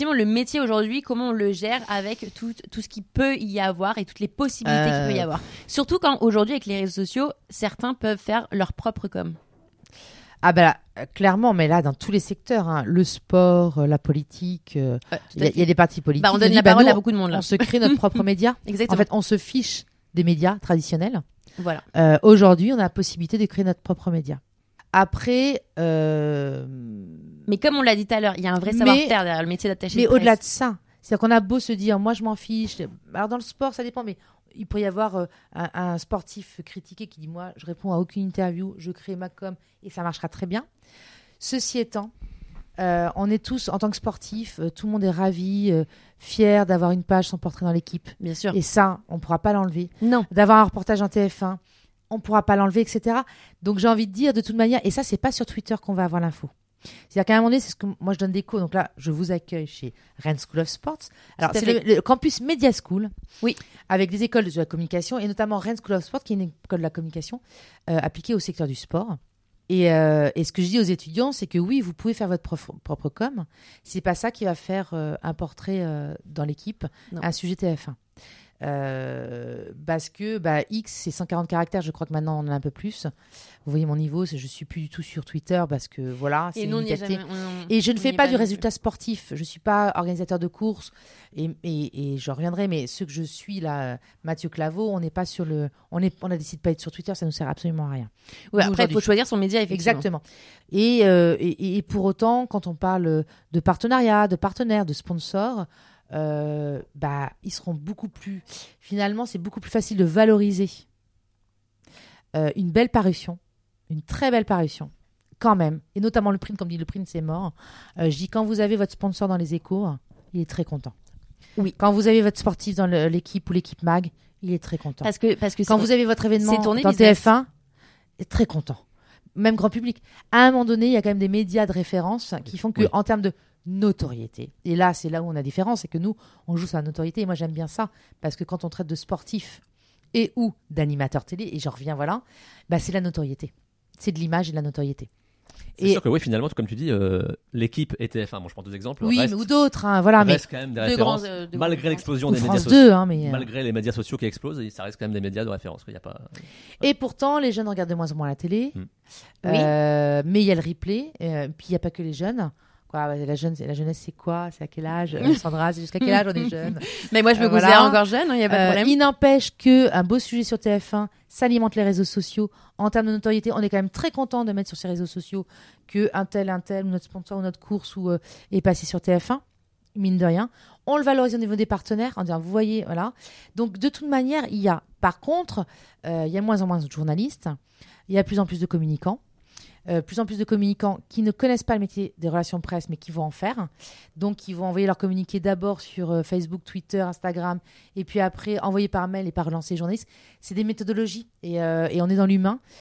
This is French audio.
Le métier aujourd'hui, comment on le gère avec tout, tout ce qu'il peut y avoir et toutes les possibilités qu'il peut y Euh. avoir. Surtout quand aujourd'hui, avec les réseaux sociaux, certains peuvent faire leur propre com. Ah bah là, euh, clairement, mais là, dans tous les secteurs, hein, le sport, euh, la politique, euh, Ouais, il y, a- y des partis politiques. Bah, on qui donne la bah, parole nous, à beaucoup de monde là. On se crée notre propre média. En Exactement. fait, on se fiche des médias traditionnels. voilà. Euh, Aujourd'hui, on a la possibilité de créer notre propre média. Après, euh, Mais comme on l'a dit tout à l'heure, il y a un vrai savoir-faire derrière le métier d'attaché mais de presse. au-delà de ça, c'est-à-dire qu'on a beau se dire, moi je m'en fiche. Alors dans le sport, ça dépend, mais il pourrait y avoir euh, un, un sportif critiqué qui dit, moi je réponds à aucune interview, je crée ma com et ça marchera très bien. Ceci étant, euh, on est tous, en tant que sportifs, euh, tout le monde est ravi, euh, fier d'avoir une page sans portrait dans l'équipe. Bien sûr. Et ça, on ne pourra pas l'enlever. Non. D'avoir un reportage en TF1, on ne pourra pas l'enlever, etc. Donc j'ai envie de dire, de toute manière, et ça, c'est pas sur Twitter qu'on va avoir l'info. C'est-à-dire qu'à un moment donné, c'est ce que moi je donne des cours. Donc là, je vous accueille chez Rennes School of Sports. Alors, c'est le, le campus Media School. Oui. Avec des écoles de la communication et notamment Rennes School of Sport, qui est une école de la communication euh, appliquée au secteur du sport. Et, euh, et ce que je dis aux étudiants, c'est que oui, vous pouvez faire votre prof- propre com. C'est pas ça qui va faire euh, un portrait dans l'équipe, un sujet TF1. Euh, parce que bah, X, c'est 140 caractères. Je crois que maintenant, on en a un peu plus. Vous voyez mon niveau, je suis plus du tout sur Twitter parce que voilà, c'est Et limité. je ne fais pas du résultat sportif. Je suis pas organisateur de courses et, et, et j'en reviendrai. Mais ce que je suis là, Mathieu Claveau, on n'est pas sur le, on est, on a décidé de pas être sur Twitter. Ça nous sert absolument à rien. Ouais, après, il faut choisir son média, effectivement. Exactement. Et, euh, et, et pour autant, quand on parle de partenariat, de partenaires, de sponsors, euh, bah, ils seront beaucoup plus. Finalement, c'est beaucoup plus facile de valoriser euh, une belle parution, une très belle parution, quand même. Et notamment le print, comme dit le print, c'est mort. Euh, je dis quand vous avez votre sponsor dans les échos, il est très content. Oui. Quand vous avez votre sportif dans l'équipe ou l'équipe mag, il est très content. Parce que, parce que Quand vous avez votre événement c'est tourné dans business. TF1, est très content. Même grand public. À un moment donné, il y a quand même des médias de référence qui font que, Oui. en termes de notoriété, et là, c'est là où on a différence, c'est que nous, on joue sur la notoriété. Et moi, j'aime bien ça parce que quand on traite de sportifs et ou d'animateurs télé, et j'en reviens, voilà, bah, c'est la notoriété. C'est de l'image et de la notoriété. C'est Et- sûr que oui, finalement, comme tu dis, euh, l'équipe et TF1, bon, je prends deux exemples, Oui, reste, mais ou d'autres, hein, voilà, mais reste quand même des Deux références. grands, euh, malgré l'explosion des médias sociaux. 2, hein, euh, Malgré les médias sociaux qui explosent, ça reste quand même des médias de référence. Il y a pas... Et pourtant, les jeunes regardent de moins en moins la télé. Mm. Euh, mais il y a le replay. euh, puis il n'y a pas que les jeunes. Quoi, la, jeune, la jeunesse, c'est quoi? C'est à quel âge? Euh, Sandra, c'est jusqu'à quel âge on est jeune? Mais moi, je me Euh, considère voilà. encore jeune, il n'y a pas de Euh, problème. Il n'empêche que un beau sujet sur TF1 s'alimente les réseaux sociaux. En termes de notoriété, on est quand même très content de mettre sur ces réseaux sociaux que un tel, un tel, notre sponsor ou notre course ou, euh, est passé sur TF1. Mine de rien. On le valorise au niveau des partenaires en disant, vous voyez, voilà. Donc, de toute manière, il y a, par contre, il y a moins en moins de journalistes. Il y a de plus en plus de communicants. Euh, plus en plus de communicants qui ne connaissent pas le métier des relations presse, mais qui vont en faire. Donc, ils vont envoyer leur communiqué d'abord sur euh, Facebook, Twitter, Instagram, et puis après envoyer par mail et par relancer les journalistes. C'est des méthodologies, euh, et on est dans l'humain.